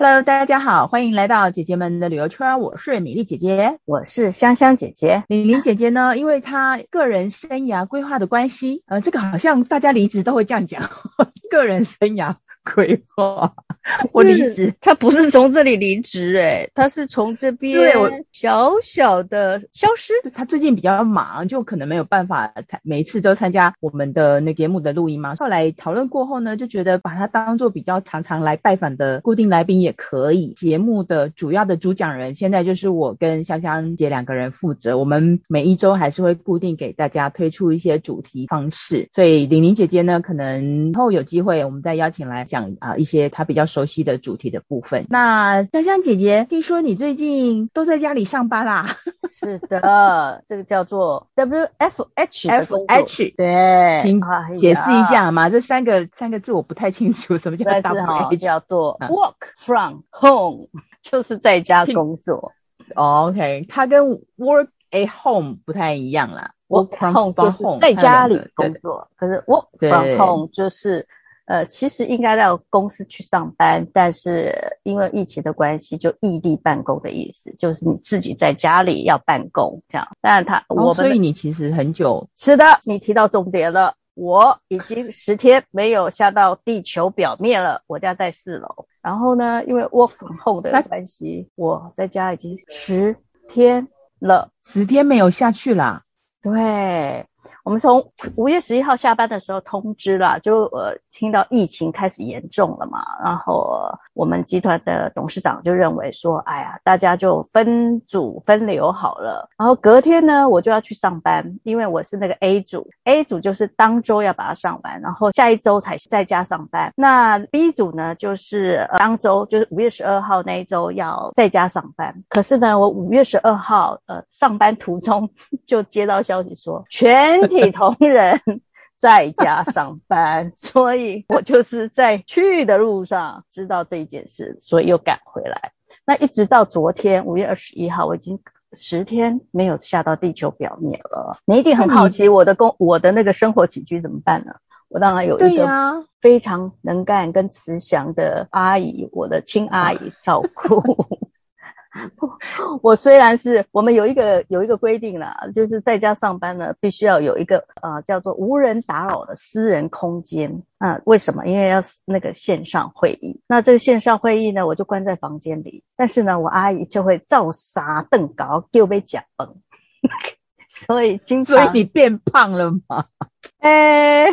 Hello，大家好，欢迎来到姐姐们的旅游圈。我是米粒姐姐，我是香香姐姐。李玲姐姐呢，因为她个人生涯规划的关系，呃，这个好像大家离职都会这样讲，个人生涯。规划，我离职，他不是从这里离职，哎，他是从这边小小的消失。他最近比较忙，就可能没有办法每一次都参加我们的那节目的录音嘛。后来讨论过后呢，就觉得把他当做比较常常来拜访的固定来宾也可以。节目的主要的主讲人现在就是我跟香香姐两个人负责，我们每一周还是会固定给大家推出一些主题方式。所以玲玲姐姐呢，可能以后有机会我们再邀请来讲。啊，一些他比较熟悉的主题的部分。那香香姐姐，听说你最近都在家里上班啦？是的，这个叫做 W F H F H，对，请解释一下嘛？这三个三个字我不太清楚，什么叫 W H？叫做 Work from Home，就是在家工作。OK，它跟 Work at Home 不太一样啦。Work from Home 就是在家里工作，可是 Work from Home 就是。呃，其实应该到公司去上班，但是因为疫情的关系，就异地办公的意思，就是你自己在家里要办公这样。但他，哦、我们所以你其实很久。是的，你提到重点了，我已经十天没有下到地球表面了。我家在四楼，然后呢，因为 work from home 的关系，我在家已经十天了，十天没有下去啦。对。我们从五月十一号下班的时候通知了，就呃听到疫情开始严重了嘛，然后我们集团的董事长就认为说，哎呀，大家就分组分流好了。然后隔天呢，我就要去上班，因为我是那个 A 组，A 组就是当周要把它上完，然后下一周才在家上班。那 B 组呢，就是呃当周就是五月十二号那一周要在家上班。可是呢，我五月十二号呃上班途中 就接到消息说，全体。同仁在家上班，所以我就是在去的路上知道这一件事，所以又赶回来。那一直到昨天五月二十一号，我已经十天没有下到地球表面了。你一定很好奇我的工，我的那个生活起居怎么办呢？我当然有一个非常能干跟慈祥的阿姨，我的亲阿姨照顾。我虽然是我们有一个有一个规定啦，就是在家上班呢，必须要有一个呃叫做无人打扰的私人空间。啊、呃，为什么？因为要那个线上会议。那这个线上会议呢，我就关在房间里。但是呢，我阿姨就会照杀邓高，就被讲崩。所以经常，所以你变胖了吗？哎，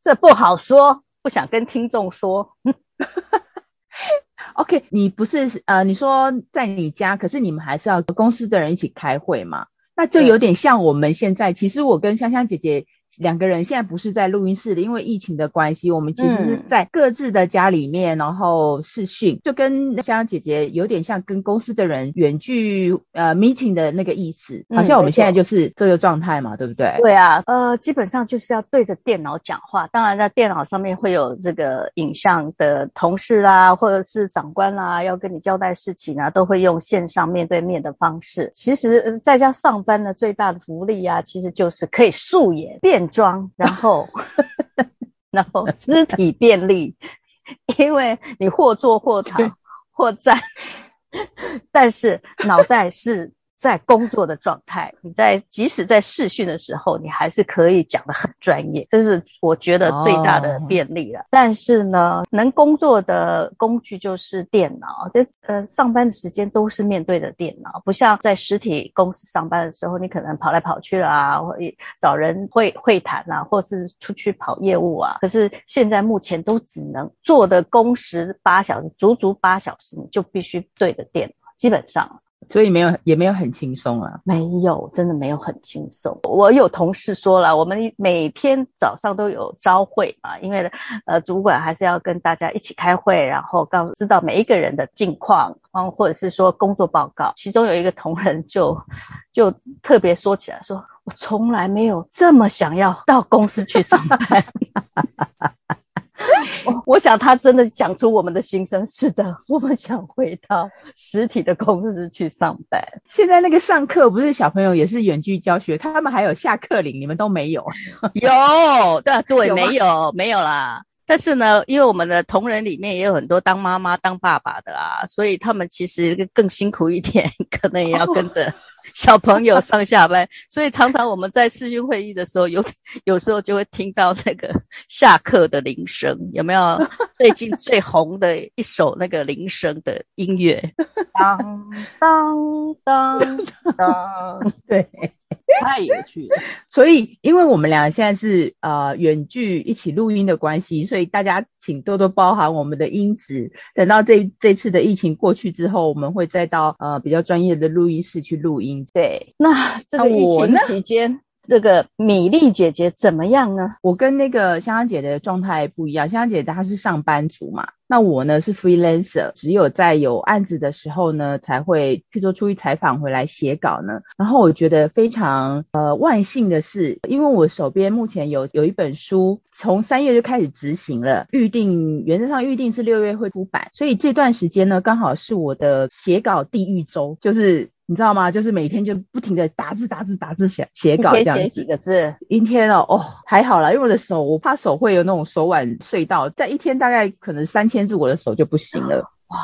这不好说，不想跟听众说。OK，你不是呃，你说在你家，可是你们还是要和公司的人一起开会嘛？那就有点像我们现在，其实我跟香香姐姐。两个人现在不是在录音室里，因为疫情的关系，我们其实是在各自的家里面，嗯、然后视讯，就跟香香姐姐有点像跟公司的人远距呃 meeting 的那个意思，好像我们现在就是这个状态嘛，嗯、对不对？对啊，呃，基本上就是要对着电脑讲话，当然在电脑上面会有这个影像的同事啦，或者是长官啦，要跟你交代事情啊，都会用线上面对面的方式。其实在家上班呢，最大的福利啊，其实就是可以素颜变装，然后，然后肢体便利，因为你或坐或躺或站，但是脑袋是。在工作的状态，你在即使在视讯的时候，你还是可以讲得很专业，这是我觉得最大的便利了。Oh. 但是呢，能工作的工具就是电脑，就呃上班的时间都是面对着电脑，不像在实体公司上班的时候，你可能跑来跑去啊，或找人会会谈啊，或是出去跑业务啊。可是现在目前都只能做的工时八小时，足足八小时，你就必须对着电脑，基本上。所以没有，也没有很轻松啊。没有，真的没有很轻松。我有同事说了，我们每天早上都有朝会嘛，因为呃，主管还是要跟大家一起开会，然后告知道每一个人的近况，嗯，或者是说工作报告。其中有一个同仁就就特别说起来说，说我从来没有这么想要到公司去上班。我 我想他真的讲出我们的心声。是的，我们想回到实体的公司去上班。现在那个上课不是小朋友也是远距教学，他们还有下课铃，你们都没有？有，对对，有？没有没有啦。但是呢，因为我们的同仁里面也有很多当妈妈、当爸爸的啊，所以他们其实更辛苦一点，可能也要跟着小朋友上下班。所以常常我们在视讯会议的时候，有有时候就会听到那个下课的铃声，有没有？最近最红的一首那个铃声的音乐，当当当当，对。太有趣了，所以因为我们俩现在是呃远距一起录音的关系，所以大家请多多包涵我们的音质。等到这这次的疫情过去之后，我们会再到呃比较专业的录音室去录音。对，那这个疫情期间。这个米粒姐姐怎么样呢？我跟那个香香姐的状态不一样。香香姐她是上班族嘛，那我呢是 freelancer，只有在有案子的时候呢，才会去做出去采访回来写稿呢。然后我觉得非常呃万幸的是，因为我手边目前有有一本书，从三月就开始执行了，预定原则上预定是六月会出版，所以这段时间呢，刚好是我的写稿地狱周，就是。你知道吗？就是每天就不停的打字、打字、打字写写稿这样子。写几个字？一天哦，哦还好啦，因为我的手，我怕手会有那种手腕隧道，在一天大概可能三千字，我的手就不行了。哇，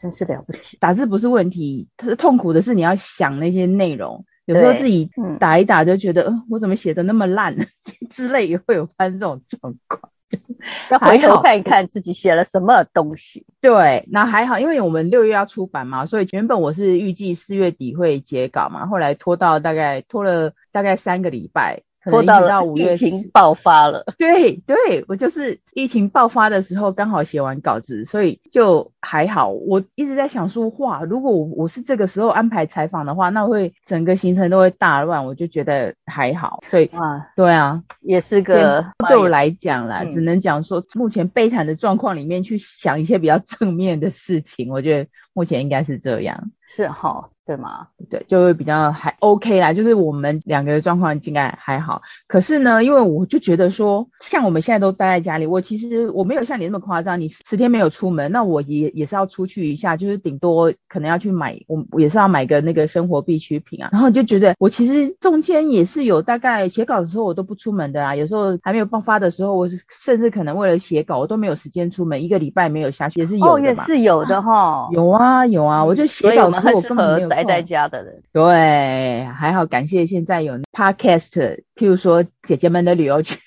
真是了不起！打字不是问题，它痛苦的是你要想那些内容，有时候自己打一打就觉得，嗯、呃，我怎么写的那么烂 之类，也会有发生这种状况。要回头看一看自己写了什么东西。对，那还好，因为我们六月要出版嘛，所以原本我是预计四月底会截稿嘛，后来拖到大概拖了大概三个礼拜。拖到了五月，疫情爆发了。对对，我就是疫情爆发的时候刚好写完稿子，所以就还好。我一直在想说，哇，如果我我是这个时候安排采访的话，那会整个行程都会大乱。我就觉得还好，所以啊，对啊，也是个对我来讲啦，只能讲说目前悲惨的状况里面去想一些比较正面的事情。我觉得目前应该是这样，是哈。对吗？对，就会比较还 OK 啦，就是我们两个的状况应该还好。可是呢，因为我就觉得说，像我们现在都待在家里，我其实我没有像你那么夸张，你十天没有出门，那我也也是要出去一下，就是顶多可能要去买，我也是要买个那个生活必需品啊。然后就觉得我其实中间也是有大概写稿的时候我都不出门的啊，有时候还没有爆发的时候，我甚至可能为了写稿我都没有时间出门，一个礼拜没有下去也是有的。哦，也是有的哈，有啊有啊，我就写稿的时候我根本没有。待在家的人，对，还好，感谢现在有 podcast，譬如说姐姐们的旅游圈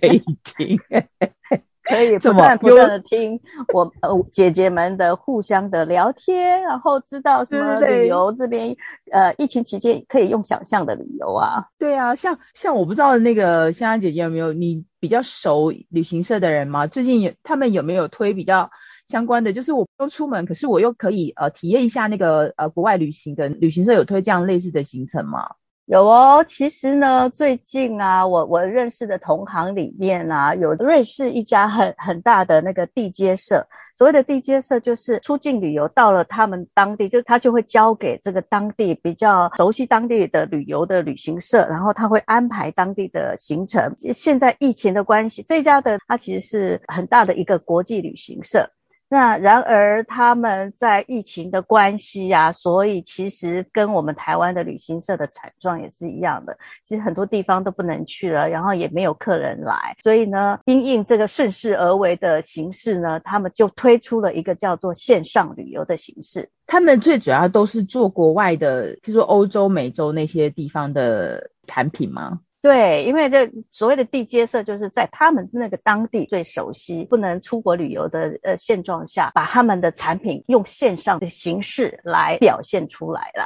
可以听，可以不断不断的听我呃姐姐们的互相的聊天，然后知道什么旅游这边呃疫情期间可以用想象的旅游啊，对啊，像像我不知道那个香香姐姐有没有你比较熟旅行社的人吗？最近有他们有没有推比较？相关的就是我不用出门，可是我又可以呃体验一下那个呃国外旅行的旅行社有推这样类似的行程吗？有哦，其实呢最近啊，我我认识的同行里面啊，有瑞士一家很很大的那个地接社。所谓的地接社就是出境旅游到了他们当地，就他就会交给这个当地比较熟悉当地的旅游的旅行社，然后他会安排当地的行程。现在疫情的关系，这家的它其实是很大的一个国际旅行社。那然而他们在疫情的关系啊，所以其实跟我们台湾的旅行社的惨状也是一样的。其实很多地方都不能去了，然后也没有客人来，所以呢，因应这个顺势而为的形式呢，他们就推出了一个叫做线上旅游的形式。他们最主要都是做国外的，譬如说欧洲、美洲那些地方的产品吗？对，因为这所谓的地接社，就是在他们那个当地最熟悉、不能出国旅游的呃现状下，把他们的产品用线上的形式来表现出来了。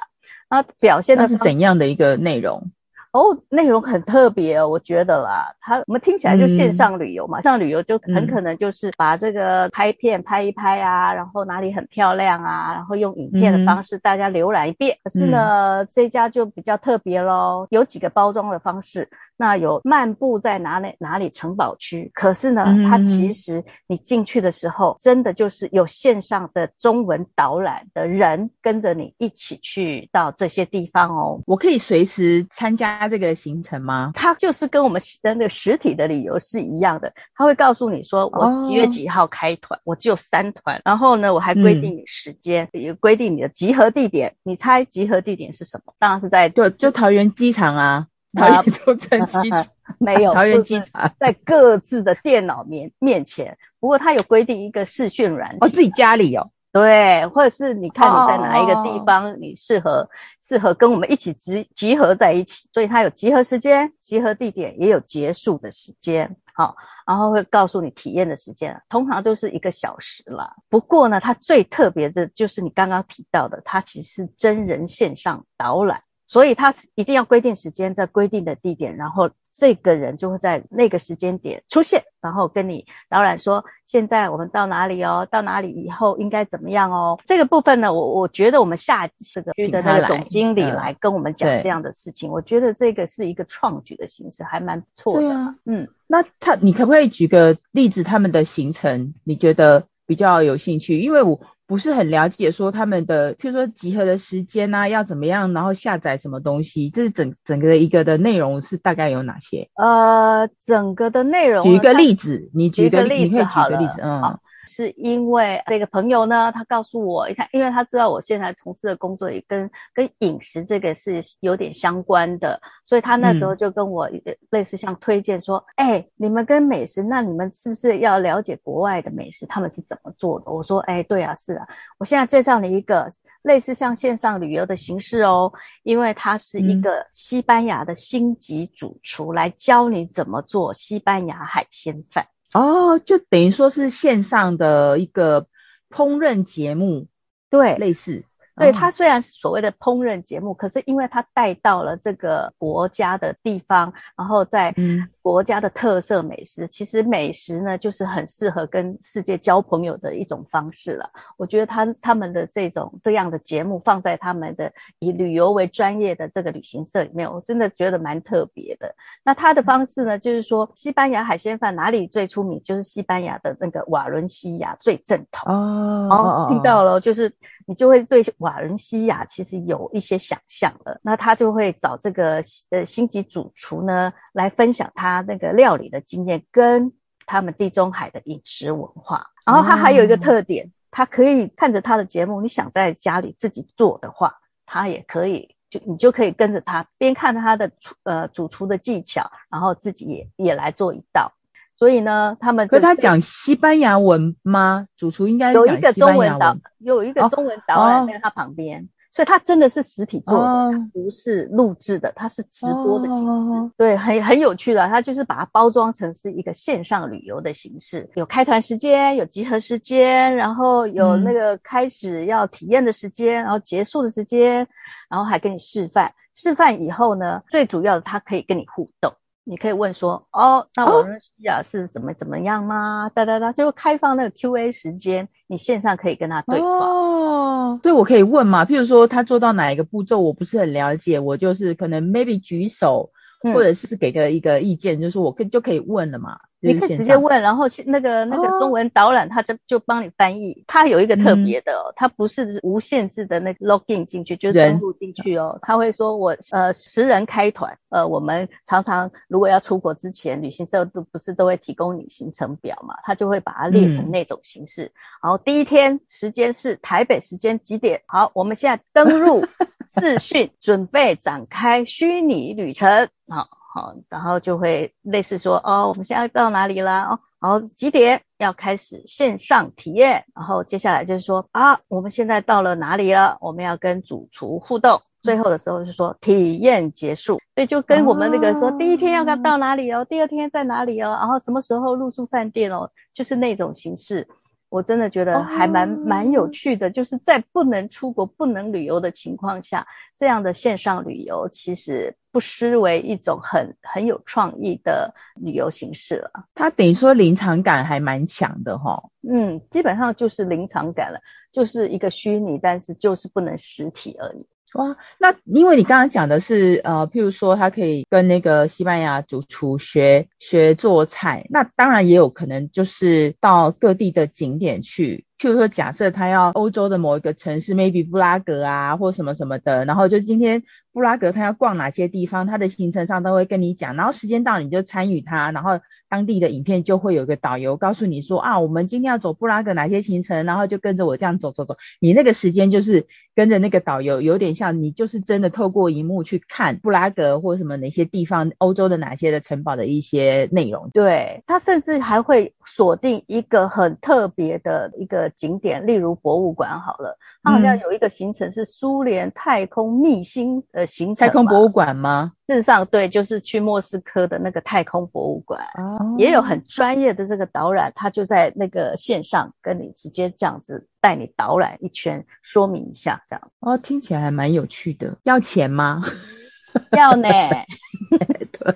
那表现的是怎样的一个内容？哦，内容很特别哦，我觉得啦，它我们听起来就线上旅游嘛，嗯、线上旅游就很可能就是把这个拍片拍一拍啊，然后哪里很漂亮啊，然后用影片的方式大家浏览一遍。嗯、可是呢，嗯、这家就比较特别喽，有几个包装的方式。那有漫步在哪里哪里城堡区，可是呢，嗯、它其实你进去的时候，真的就是有线上的中文导览的人跟着你一起去到这些地方哦。我可以随时参加这个行程吗？它就是跟我们的那个实体的旅游是一样的，他会告诉你说，我几月几号开团，哦、我只有三团，然后呢，我还规定你时间，也规、嗯、定你的集合地点。你猜集合地点是什么？当然是在就就桃园机场啊。桃园中正机场没有桃园机场，在各自的电脑面面前。不过他有规定一个视讯软体，哦，自己家里哦。对，或者是你看你在哪一个地方，你适合适、合跟我们一起集集合在一起，所以它有集合时间、集合地点，也有结束的时间，好，然后会告诉你体验的时间，通常都是一个小时啦。不过呢，它最特别的就是你刚刚提到的，它其实是真人线上导览，所以他一定要规定时间，在规定的地点，然后。这个人就会在那个时间点出现，然后跟你导览说：“现在我们到哪里哦？到哪里以后应该怎么样哦？”这个部分呢，我我觉得我们下这个区的那个总经理来跟我们讲这样的事情，我觉得这个是一个创举的形式，还蛮不错的。啊，嗯，那他你可不可以举个例子，他们的行程你觉得比较有兴趣？因为我。不是很了解，说他们的，譬如说集合的时间啊，要怎么样，然后下载什么东西，这是整整个的一个的内容是大概有哪些？呃，整个的内容，举一个例子，你举个例子，你可以举个例子，嗯。是因为这个朋友呢，他告诉我，你看，因为他知道我现在从事的工作也跟跟饮食这个是有点相关的，所以他那时候就跟我类似像推荐说，哎、嗯欸，你们跟美食，那你们是不是要了解国外的美食，他们是怎么做的？我说，哎、欸，对啊，是啊，我现在介绍你一个类似像线上旅游的形式哦，因为他是一个西班牙的星级主厨来教你怎么做西班牙海鲜饭。哦，就等于说是线上的一个烹饪节目，对，类似。对，它虽然是所谓的烹饪节目，可是因为它带到了这个国家的地方，然后在国家的特色美食，嗯、其实美食呢就是很适合跟世界交朋友的一种方式了。我觉得他他们的这种这样的节目放在他们的以旅游为专业的这个旅行社里面，我真的觉得蛮特别的。那他的方式呢，就是说西班牙海鲜饭哪里最出名，就是西班牙的那个瓦伦西亚最正统哦。哦，听到了，就是你就会对。瓦伦西亚其实有一些想象了，那他就会找这个呃星级主厨呢来分享他那个料理的经验跟他们地中海的饮食文化。然后他还有一个特点，他可以看着他的节目，你想在家里自己做的话，他也可以，就你就可以跟着他边看他的呃主厨的技巧，然后自己也也来做一道。所以呢，他们可是他讲西班牙文吗？主厨应该有一个中文导，有一个中文导览在他旁边，哦、所以他真的是实体做的，不是录制的，他是直播的形式。哦、对，很很有趣的，他就是把它包装成是一个线上旅游的形式，有开团时间，有集合时间，然后有那个开始要体验的时间，嗯、然后结束的时间，然后还给你示范。示范以后呢，最主要的，他可以跟你互动。你可以问说，哦，那我们西亚是怎么怎么样吗？哒哒哒，就开放那个 Q&A 时间，你线上可以跟他对话。哦，所以我可以问嘛？譬如说他做到哪一个步骤，我不是很了解，我就是可能 maybe 举手，嗯、或者是给个一个意见，就是我可就可以问了嘛。你可以直接问，然后那个那个中文导览，他就就帮你翻译。他有一个特别的，哦，他不是无限制的那个 login 进去，就是登录进去哦。他会说我呃十人开团，呃我们常常如果要出国之前，旅行社都不是都会提供你行程表嘛，他就会把它列成那种形式。然后第一天时间是台北时间几点？好，我们现在登录 视讯，准备展开虚拟旅程。好。好，然后就会类似说，哦，我们现在到哪里啦？哦，然后几点要开始线上体验？然后接下来就是说，啊，我们现在到了哪里了？我们要跟主厨互动。最后的时候是说体验结束，所以就跟我们那个说，第一天要到哪里哦，第二天在哪里哦，然后什么时候入住饭店哦，就是那种形式。我真的觉得还蛮、oh. 蛮有趣的，就是在不能出国、不能旅游的情况下，这样的线上旅游其实不失为一种很很有创意的旅游形式了。它等于说临场感还蛮强的哈。嗯，基本上就是临场感了，就是一个虚拟，但是就是不能实体而已。哇，那因为你刚刚讲的是，呃，譬如说他可以跟那个西班牙主厨学学做菜，那当然也有可能就是到各地的景点去，譬如说假设他要欧洲的某一个城市，maybe 布拉格啊，或什么什么的，然后就今天布拉格他要逛哪些地方，他的行程上都会跟你讲，然后时间到你就参与他，然后当地的影片就会有个导游告诉你说啊，我们今天要走布拉格哪些行程，然后就跟着我这样走走走，你那个时间就是跟着那个导游，有点像你就是真的透过荧幕去看布拉格或什么哪些地方，欧洲的哪些的城堡的一些内容。对，他甚至还会锁定一个很特别的一个景点，例如博物馆好了，他好像有一个行程是苏联太空秘星的行程，太空博物馆吗？事实上，对，就是去莫斯科的那个太空博物馆，哦，也有很专业的这个导览，他就在那个线上跟你直接这样子带你导览一圈，说明一下这样。哦，听起来还蛮有趣的，要钱吗？要呢。对，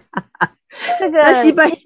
那个西班牙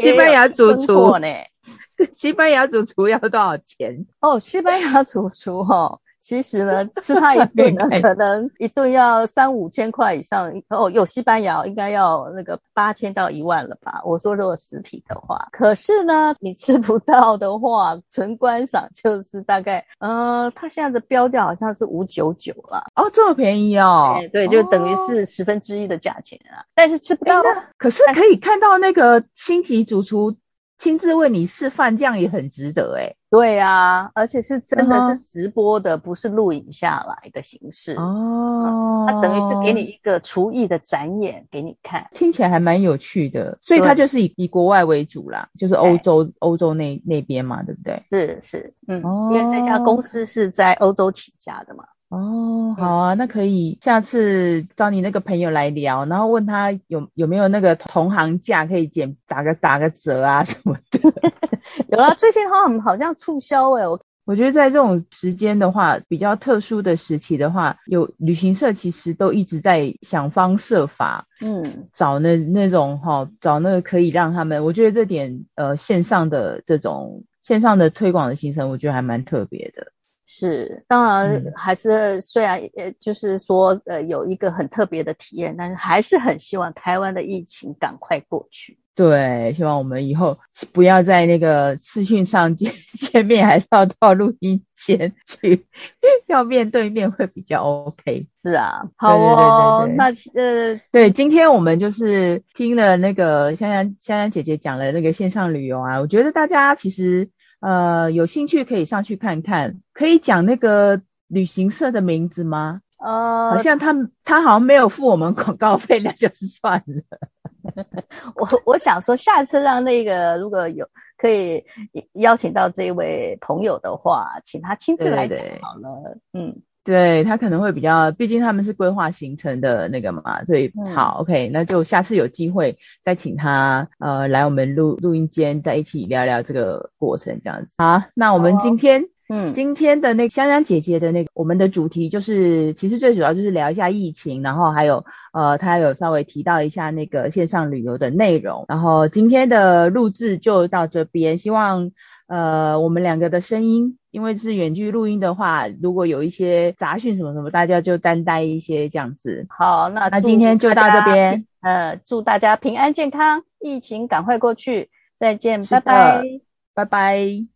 西班牙主厨呢？西班牙主厨要多少钱？哦，西班牙主厨哦。其实呢，吃它一顿呢，可能一顿要三五千块以上。哦，有西班牙应该要那个八千到一万了吧？我说如果实体的话，可是呢，你吃不到的话，纯观赏就是大概，呃，它现在的标价好像是五九九了。哦，这么便宜哦？对，就等于是十分之一的价钱啊。哦、但是吃不到，可是可以看到那个星级主厨亲自为你示范，这样也很值得哎。对啊，而且是真的是直播的，嗯、不是录影下来的形式哦。它等于是给你一个厨艺的展演给你看，听起来还蛮有趣的。所以它就是以以国外为主啦，就是欧洲欧洲那那边嘛，对不对？是是，嗯、哦，因为这家公司是在欧洲起家的嘛。哦，好啊，那可以下次找你那个朋友来聊，然后问他有有没有那个同行价可以减打个打个折啊什么的。有啦，最近好像好像促销哎，我我觉得在这种时间的话，比较特殊的时期的话，有旅行社其实都一直在想方设法，嗯，找那那种哈，找那个可以让他们，我觉得这点呃线上的这种线上的推广的行程，我觉得还蛮特别的。是，当然还是虽然呃，就是说呃有一个很特别的体验，但是还是很希望台湾的疫情赶快过去。对，希望我们以后不要在那个视讯上见 见面，还是要到录音间去，要面对面会比较 OK。是啊，好哦，对对对对对，那呃，对，今天我们就是听了那个香香香香姐姐讲了那个线上旅游啊，我觉得大家其实。呃，有兴趣可以上去看看。可以讲那个旅行社的名字吗？呃，好像他他好像没有付我们广告费，那就是算了。我我想说，下次让那个如果有可以邀请到这位朋友的话，请他亲自来讲好了。对对对嗯。对，他可能会比较，毕竟他们是规划行程的那个嘛，所以好、嗯、OK，那就下次有机会再请他呃来我们录录音间，再一起聊聊这个过程这样子。好，那我们今天、哦、嗯。今天的那个香香姐姐的那个我们的主题就是，其实最主要就是聊一下疫情，然后还有呃他有稍微提到一下那个线上旅游的内容，然后今天的录制就到这边，希望呃我们两个的声音。因为是远距录音的话，如果有一些杂讯什么什么，大家就担待一些这样子。好，那那今天就到这边。呃，祝大家平安健康，疫情赶快过去，再见，拜拜，拜拜。